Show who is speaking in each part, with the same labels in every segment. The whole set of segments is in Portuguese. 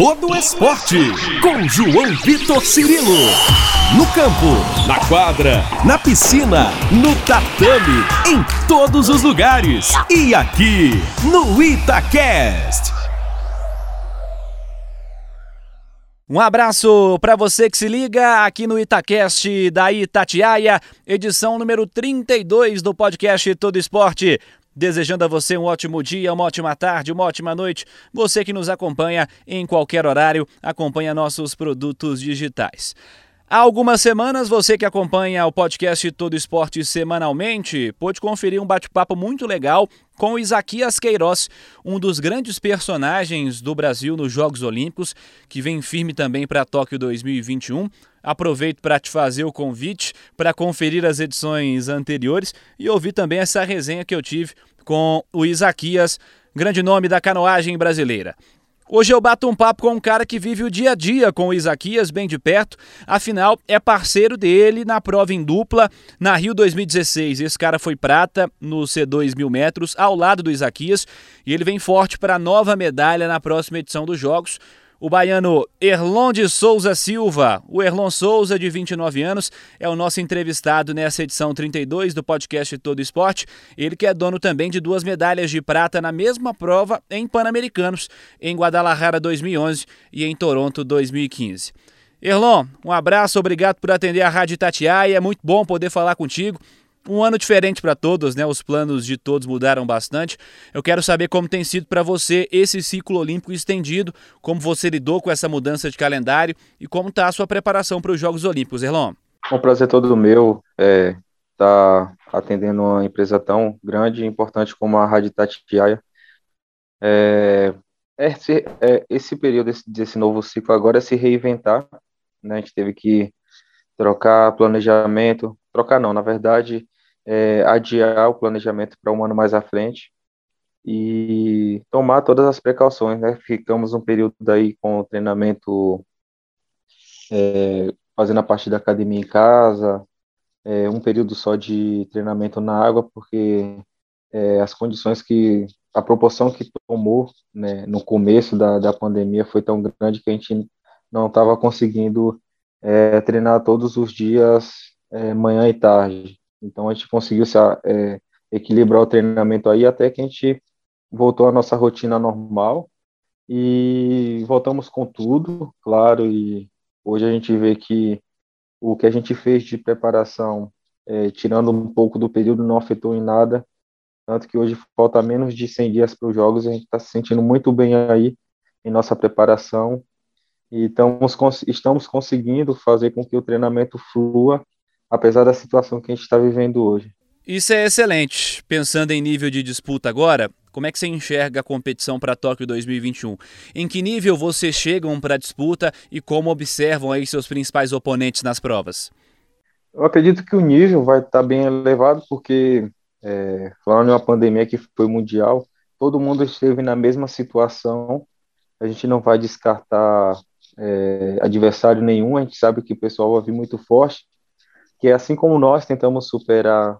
Speaker 1: todo esporte. Com João Vitor Cirilo. No campo, na quadra, na piscina, no tatame, em todos os lugares. E aqui, no Itacast.
Speaker 2: Um abraço para você que se liga aqui no Itacast da Itatiaia, edição número 32 do podcast Todo Esporte. Desejando a você um ótimo dia, uma ótima tarde, uma ótima noite. Você que nos acompanha em qualquer horário, acompanha nossos produtos digitais. Há algumas semanas, você que acompanha o podcast Todo Esporte semanalmente, pôde conferir um bate-papo muito legal com Isaquias Queiroz, um dos grandes personagens do Brasil nos Jogos Olímpicos, que vem firme também para Tóquio 2021. Aproveito para te fazer o convite para conferir as edições anteriores e ouvir também essa resenha que eu tive com o Isaquias, grande nome da canoagem brasileira. Hoje eu bato um papo com um cara que vive o dia a dia com o Isaquias bem de perto, afinal é parceiro dele na prova em dupla na Rio 2016. Esse cara foi prata no C2 mil metros ao lado do Isaquias e ele vem forte para a nova medalha na próxima edição dos Jogos o baiano Erlon de Souza Silva. O Erlon Souza, de 29 anos, é o nosso entrevistado nessa edição 32 do podcast Todo Esporte. Ele que é dono também de duas medalhas de prata na mesma prova em Pan-Americanos, em Guadalajara 2011 e em Toronto 2015. Erlon, um abraço, obrigado por atender a Rádio Itatiaia, é muito bom poder falar contigo. Um ano diferente para todos, né? Os planos de todos mudaram bastante. Eu quero saber como tem sido para você esse ciclo olímpico estendido, como você lidou com essa mudança de calendário e como está a sua preparação para os Jogos Olímpicos, Erlon.
Speaker 3: É um prazer todo meu estar é, tá atendendo uma empresa tão grande e importante como a Rádio Tatiaia. É, esse, é, esse período desse, desse novo ciclo agora é se reinventar. Né? A gente teve que trocar planejamento, trocar não, na verdade, é, adiar o planejamento para um ano mais à frente e tomar todas as precauções, né? Ficamos um período daí com o treinamento, é, fazendo a parte da academia em casa, é, um período só de treinamento na água, porque é, as condições que, a proporção que tomou né, no começo da, da pandemia foi tão grande que a gente não estava conseguindo é, treinar todos os dias, é, manhã e tarde. Então a gente conseguiu se, é, equilibrar o treinamento aí até que a gente voltou à nossa rotina normal e voltamos com tudo, claro, e hoje a gente vê que o que a gente fez de preparação, é, tirando um pouco do período, não afetou em nada, tanto que hoje falta menos de 100 dias para os jogos, a gente está se sentindo muito bem aí em nossa preparação. E estamos, estamos conseguindo fazer com que o treinamento flua, apesar da situação que a gente está vivendo hoje.
Speaker 2: Isso é excelente. Pensando em nível de disputa agora, como é que você enxerga a competição para Tóquio 2021? Em que nível vocês chegam para a disputa e como observam aí seus principais oponentes nas provas?
Speaker 3: Eu acredito que o nível vai estar tá bem elevado, porque, é, falando em uma pandemia que foi mundial, todo mundo esteve na mesma situação. A gente não vai descartar é, adversário nenhum, a gente sabe que o pessoal vai vir muito forte, que é assim como nós tentamos superar,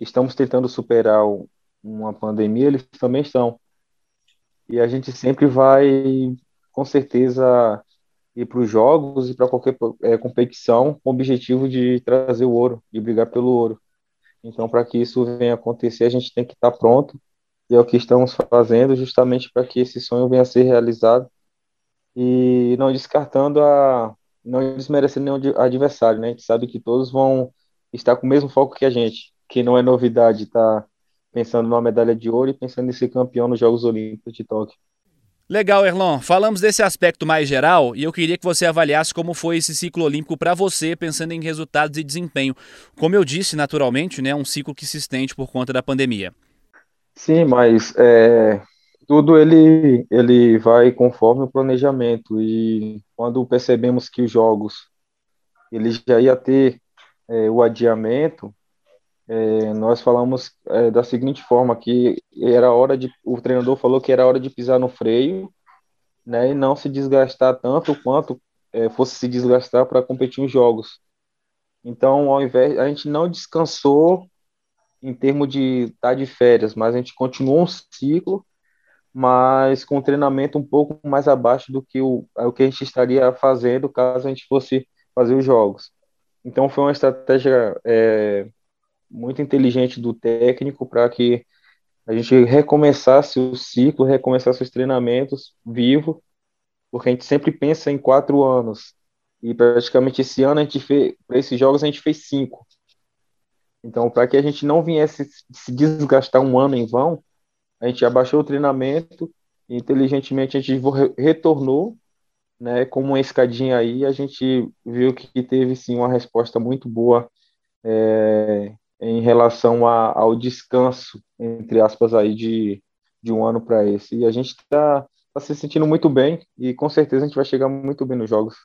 Speaker 3: estamos tentando superar uma pandemia, eles também estão. E a gente sempre vai, com certeza, ir para os jogos e para qualquer é, competição com o objetivo de trazer o ouro, de brigar pelo ouro. Então, para que isso venha acontecer, a gente tem que estar pronto, e é o que estamos fazendo, justamente para que esse sonho venha a ser realizado e não descartando a não desmerecendo nenhum adversário, né? A gente sabe que todos vão estar com o mesmo foco que a gente, que não é novidade estar tá pensando numa medalha de ouro e pensando em ser campeão nos Jogos Olímpicos de Tóquio.
Speaker 2: Legal, Erlon. Falamos desse aspecto mais geral e eu queria que você avaliasse como foi esse ciclo olímpico para você, pensando em resultados e desempenho. Como eu disse, naturalmente, né, um ciclo que se estende por conta da pandemia.
Speaker 3: Sim, mas é, tudo ele, ele vai conforme o planejamento e quando percebemos que os jogos ele já ia ter é, o adiamento, é, nós falamos é, da seguinte forma que era hora de o treinador falou que era hora de pisar no freio, né, e não se desgastar tanto quanto é, fosse se desgastar para competir os jogos. Então, ao invés a gente não descansou em termos de estar tá de férias, mas a gente continuou um ciclo mas com treinamento um pouco mais abaixo do que o, o que a gente estaria fazendo caso a gente fosse fazer os jogos. Então foi uma estratégia é, muito inteligente do técnico para que a gente recomeçasse o ciclo, recomeçasse os treinamentos vivo, porque a gente sempre pensa em quatro anos. E praticamente esse ano a gente fez, para esses jogos a gente fez cinco. Então, para que a gente não viesse se desgastar um ano em vão, a gente abaixou o treinamento inteligentemente a gente retornou, né, como uma escadinha aí, a gente viu que teve sim uma resposta muito boa é, em relação a, ao descanso, entre aspas, aí de, de um ano para esse. E a gente está tá se sentindo muito bem e com certeza a gente vai chegar muito bem nos jogos.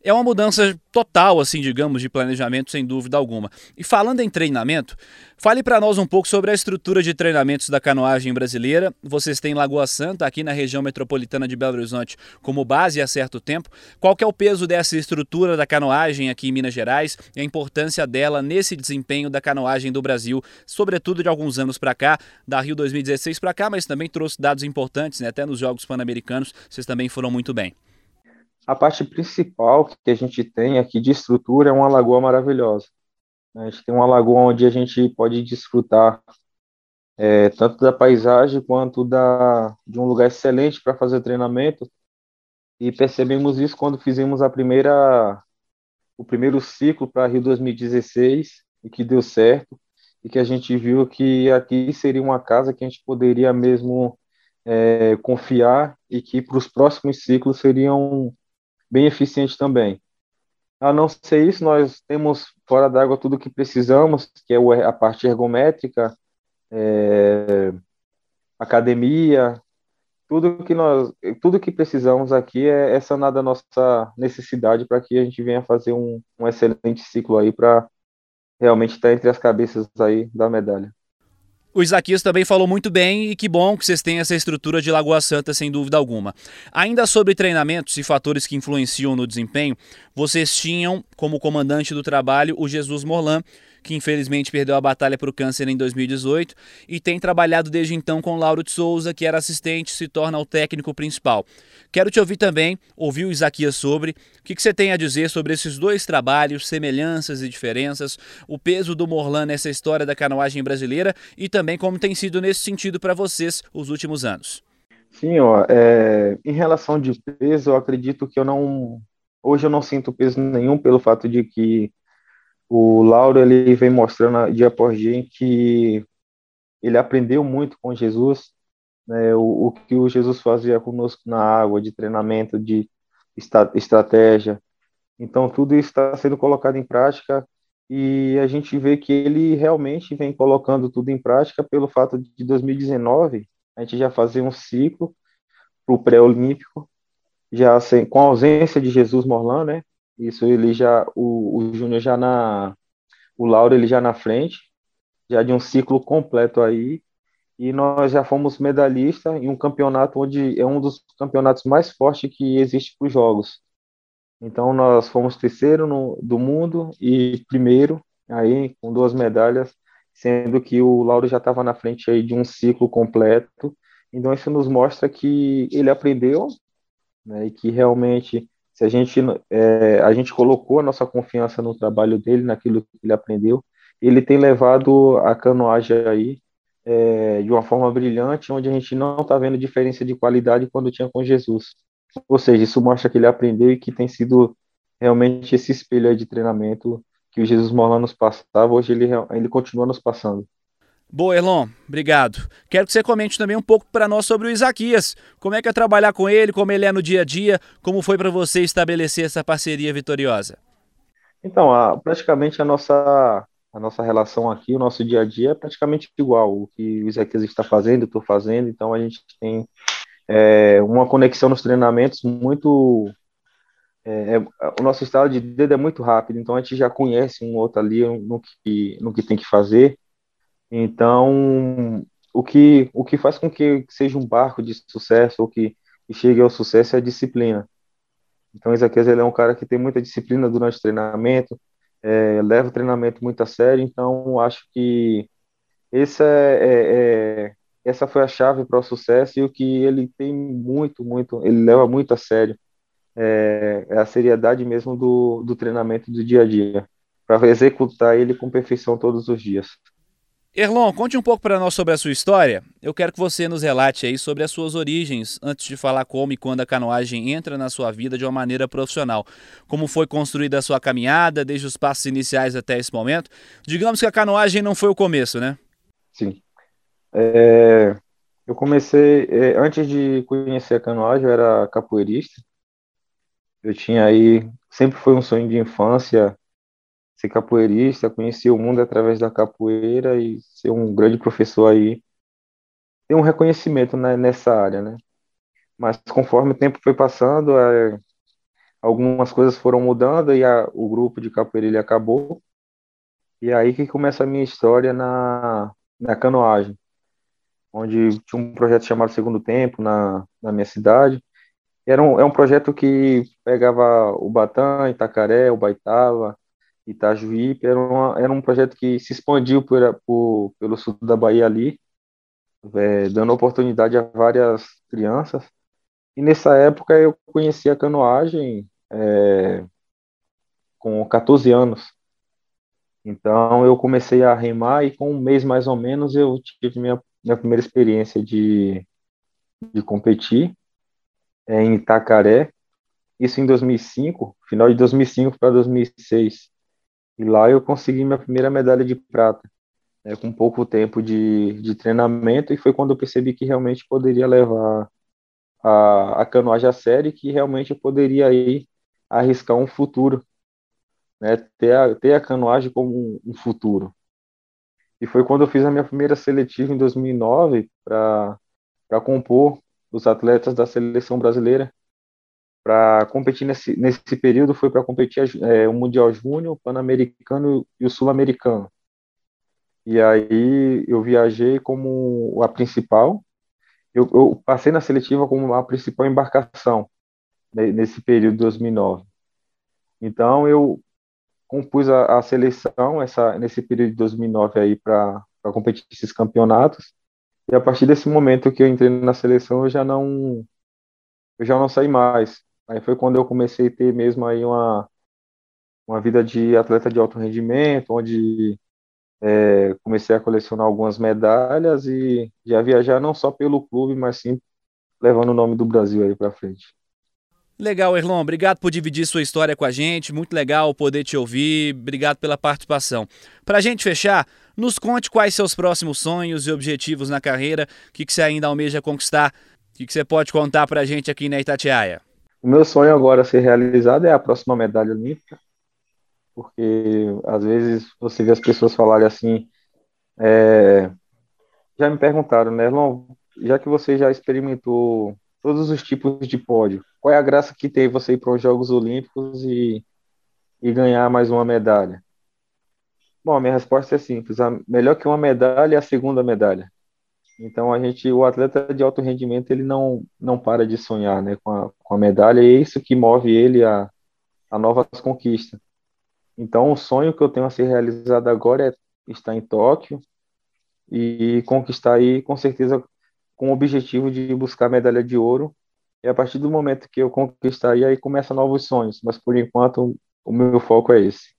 Speaker 2: É uma mudança total, assim, digamos, de planejamento, sem dúvida alguma. E falando em treinamento, fale para nós um pouco sobre a estrutura de treinamentos da canoagem brasileira. Vocês têm Lagoa Santa, aqui na região metropolitana de Belo Horizonte, como base há certo tempo. Qual é o peso dessa estrutura da canoagem aqui em Minas Gerais e a importância dela nesse desempenho da canoagem do Brasil, sobretudo de alguns anos para cá, da Rio 2016 para cá, mas também trouxe dados importantes, né? até nos Jogos Pan-Americanos, vocês também foram muito bem.
Speaker 3: A parte principal que a gente tem aqui de estrutura é uma lagoa maravilhosa. A gente tem uma lagoa onde a gente pode desfrutar é, tanto da paisagem quanto da, de um lugar excelente para fazer treinamento. E percebemos isso quando fizemos a primeira, o primeiro ciclo para Rio 2016 e que deu certo e que a gente viu que aqui seria uma casa que a gente poderia mesmo é, confiar e que para os próximos ciclos seriam bem eficiente também. A não ser isso, nós temos fora d'água tudo o que precisamos, que é a parte ergométrica, é, academia, tudo que nós, tudo que precisamos aqui é, é sanar da nossa necessidade para que a gente venha fazer um, um excelente ciclo aí para realmente estar entre as cabeças aí da medalha.
Speaker 2: O Isaquias também falou muito bem e que bom que vocês têm essa estrutura de Lagoa Santa, sem dúvida alguma. Ainda sobre treinamentos e fatores que influenciam no desempenho, vocês tinham como comandante do trabalho o Jesus Morlan, que infelizmente perdeu a batalha para o câncer em 2018 e tem trabalhado desde então com Lauro de Souza, que era assistente, se torna o técnico principal. Quero te ouvir também, ouvir o Isaquias sobre, o que, que você tem a dizer sobre esses dois trabalhos, semelhanças e diferenças, o peso do Morlan nessa história da canoagem brasileira e também como tem sido nesse sentido para vocês os últimos anos.
Speaker 3: Sim, ó, é, em relação de peso, eu acredito que eu não. Hoje eu não sinto peso nenhum pelo fato de que o Lauro ele vem mostrando dia após dia que ele aprendeu muito com Jesus, né, o, o, que o Jesus fazia conosco na água, de treinamento, de estratégia. Então, tudo isso está sendo colocado em prática e a gente vê que ele realmente vem colocando tudo em prática pelo fato de 2019 a gente já fazer um ciclo para o pré-olímpico, já sem, com a ausência de Jesus Morlan, né? Isso ele já, o, o Júnior já na, o Lauro ele já na frente, já de um ciclo completo aí, e nós já fomos medalhista em um campeonato onde é um dos campeonatos mais fortes que existe para os jogos. Então nós fomos terceiro no, do mundo e primeiro aí com duas medalhas, sendo que o Lauro já estava na frente aí de um ciclo completo. Então isso nos mostra que ele aprendeu, né, e que realmente se a gente é, a gente colocou a nossa confiança no trabalho dele, naquilo que ele aprendeu, ele tem levado a canoagem aí é, de uma forma brilhante, onde a gente não está vendo diferença de qualidade quando tinha com Jesus. Ou seja, isso mostra que ele aprendeu e que tem sido realmente esse espelho de treinamento que o Jesus Molan nos passava, hoje ele, ele continua nos passando.
Speaker 2: Boa, Erlon, obrigado. Quero que você comente também um pouco para nós sobre o Isaquias. Como é que é trabalhar com ele, como ele é no dia a dia, como foi para você estabelecer essa parceria vitoriosa?
Speaker 3: Então, a, praticamente a nossa, a nossa relação aqui, o nosso dia a dia é praticamente igual. O que o Isaquias está fazendo, eu estou fazendo, então a gente tem é, uma conexão nos treinamentos muito. É, é, o nosso estado de dedo é muito rápido, então a gente já conhece um outro ali no que, no que tem que fazer então, o que, o que faz com que seja um barco de sucesso ou que, chegue ao sucesso é a disciplina. Então, Isaquias ele é um cara que tem muita disciplina durante o treinamento, é, leva o treinamento muito a sério, então acho que essa é, é, é, essa foi a chave para o sucesso e o que ele tem muito, muito, ele leva muito a sério é, é a seriedade mesmo do, do treinamento do dia a dia, para executar ele com perfeição todos os dias.
Speaker 2: Erlon, conte um pouco para nós sobre a sua história. Eu quero que você nos relate aí sobre as suas origens, antes de falar como e quando a canoagem entra na sua vida de uma maneira profissional. Como foi construída a sua caminhada, desde os passos iniciais até esse momento. Digamos que a canoagem não foi o começo, né?
Speaker 3: Sim. É, eu comecei, é, antes de conhecer a canoagem, eu era capoeirista. Eu tinha aí, sempre foi um sonho de infância ser capoeirista, conhecer o mundo através da capoeira e ser um grande professor aí, ter um reconhecimento né, nessa área, né? Mas conforme o tempo foi passando, é, algumas coisas foram mudando e a, o grupo de capoeira ele acabou. E aí que começa a minha história na, na canoagem, onde tinha um projeto chamado Segundo Tempo na, na minha cidade. Era um, é um projeto que pegava o Batã, Itacaré, o Baitava, Itajuípe, era, uma, era um projeto que se expandiu por, por, pelo sul da Bahia ali, é, dando oportunidade a várias crianças. E nessa época eu conheci a canoagem é, com 14 anos. Então eu comecei a remar e com um mês mais ou menos eu tive minha, minha primeira experiência de, de competir é, em Itacaré, isso em 2005, final de 2005 para 2006. E lá eu consegui minha primeira medalha de prata, né, com pouco tempo de, de treinamento, e foi quando eu percebi que realmente poderia levar a, a canoagem a sério, que realmente eu poderia aí arriscar um futuro, né, ter, a, ter a canoagem como um futuro. E foi quando eu fiz a minha primeira seletiva em 2009 para compor os atletas da seleção brasileira para competir nesse, nesse período foi para competir é, o Mundial Júnior, o Pan-Americano e o Sul-Americano. E aí eu viajei como a principal, eu, eu, passei na seletiva como a principal embarcação nesse período de 2009. Então eu compus a, a seleção essa, nesse período de 2009 aí para competir esses campeonatos. E a partir desse momento que eu entrei na seleção, eu já não eu já não saí mais. Aí foi quando eu comecei a ter mesmo aí uma, uma vida de atleta de alto rendimento, onde é, comecei a colecionar algumas medalhas e já viajar não só pelo clube, mas sim levando o nome do Brasil aí para frente.
Speaker 2: Legal, Erlon. Obrigado por dividir sua história com a gente. Muito legal poder te ouvir. Obrigado pela participação. Para a gente fechar, nos conte quais seus próximos sonhos e objetivos na carreira, o que, que você ainda almeja conquistar, o que, que você pode contar para a gente aqui na Itatiaia.
Speaker 3: O meu sonho agora a ser realizado é a próxima medalha olímpica, porque às vezes você vê as pessoas falarem assim, é, já me perguntaram, né, Lon, já que você já experimentou todos os tipos de pódio, qual é a graça que tem você ir para os Jogos Olímpicos e, e ganhar mais uma medalha? Bom, a minha resposta é simples, a melhor que uma medalha é a segunda medalha. Então a gente, o atleta de alto rendimento, ele não, não para de sonhar, né, com a, com a medalha, e é isso que move ele a, a novas conquistas. Então o sonho que eu tenho a ser realizado agora é estar em Tóquio e conquistar aí, com certeza, com o objetivo de buscar a medalha de ouro. E a partir do momento que eu conquistar aí, aí começam novos sonhos, mas por enquanto o meu foco é esse.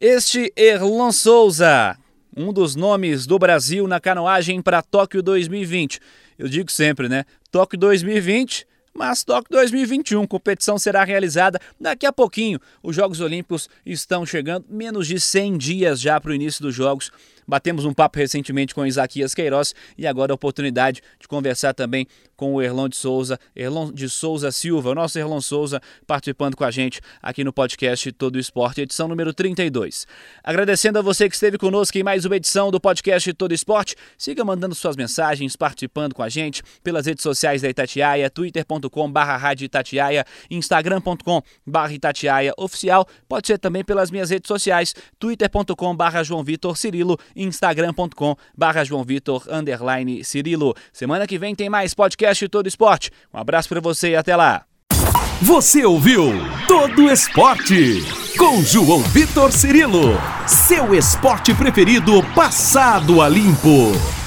Speaker 2: Este Erlon Souza, um dos nomes do Brasil na canoagem para Tóquio 2020. Eu digo sempre, né? Tóquio 2020 mas Tóquio 2021, competição será realizada daqui a pouquinho. Os Jogos Olímpicos estão chegando, menos de 100 dias já para o início dos Jogos. Batemos um papo recentemente com Isaquias Queiroz e agora a oportunidade de conversar também com o Erlon de Souza, Erlon de Souza Silva, o nosso Erlon Souza, participando com a gente aqui no podcast Todo Esporte, edição número 32. Agradecendo a você que esteve conosco em mais uma edição do podcast Todo Esporte. Siga mandando suas mensagens, participando com a gente pelas redes sociais da Itatiaia, twitter.com barra Itatiaia, instagram.com barra Itatiaia oficial. Pode ser também pelas minhas redes sociais, twitter.com barra João Vitor Cirilo instagram.com barra João Vitor underline Cirilo. Semana que vem tem mais podcast Todo Esporte. Um abraço para você e até lá.
Speaker 1: Você ouviu Todo Esporte com João Vitor Cirilo, seu esporte preferido passado a limpo.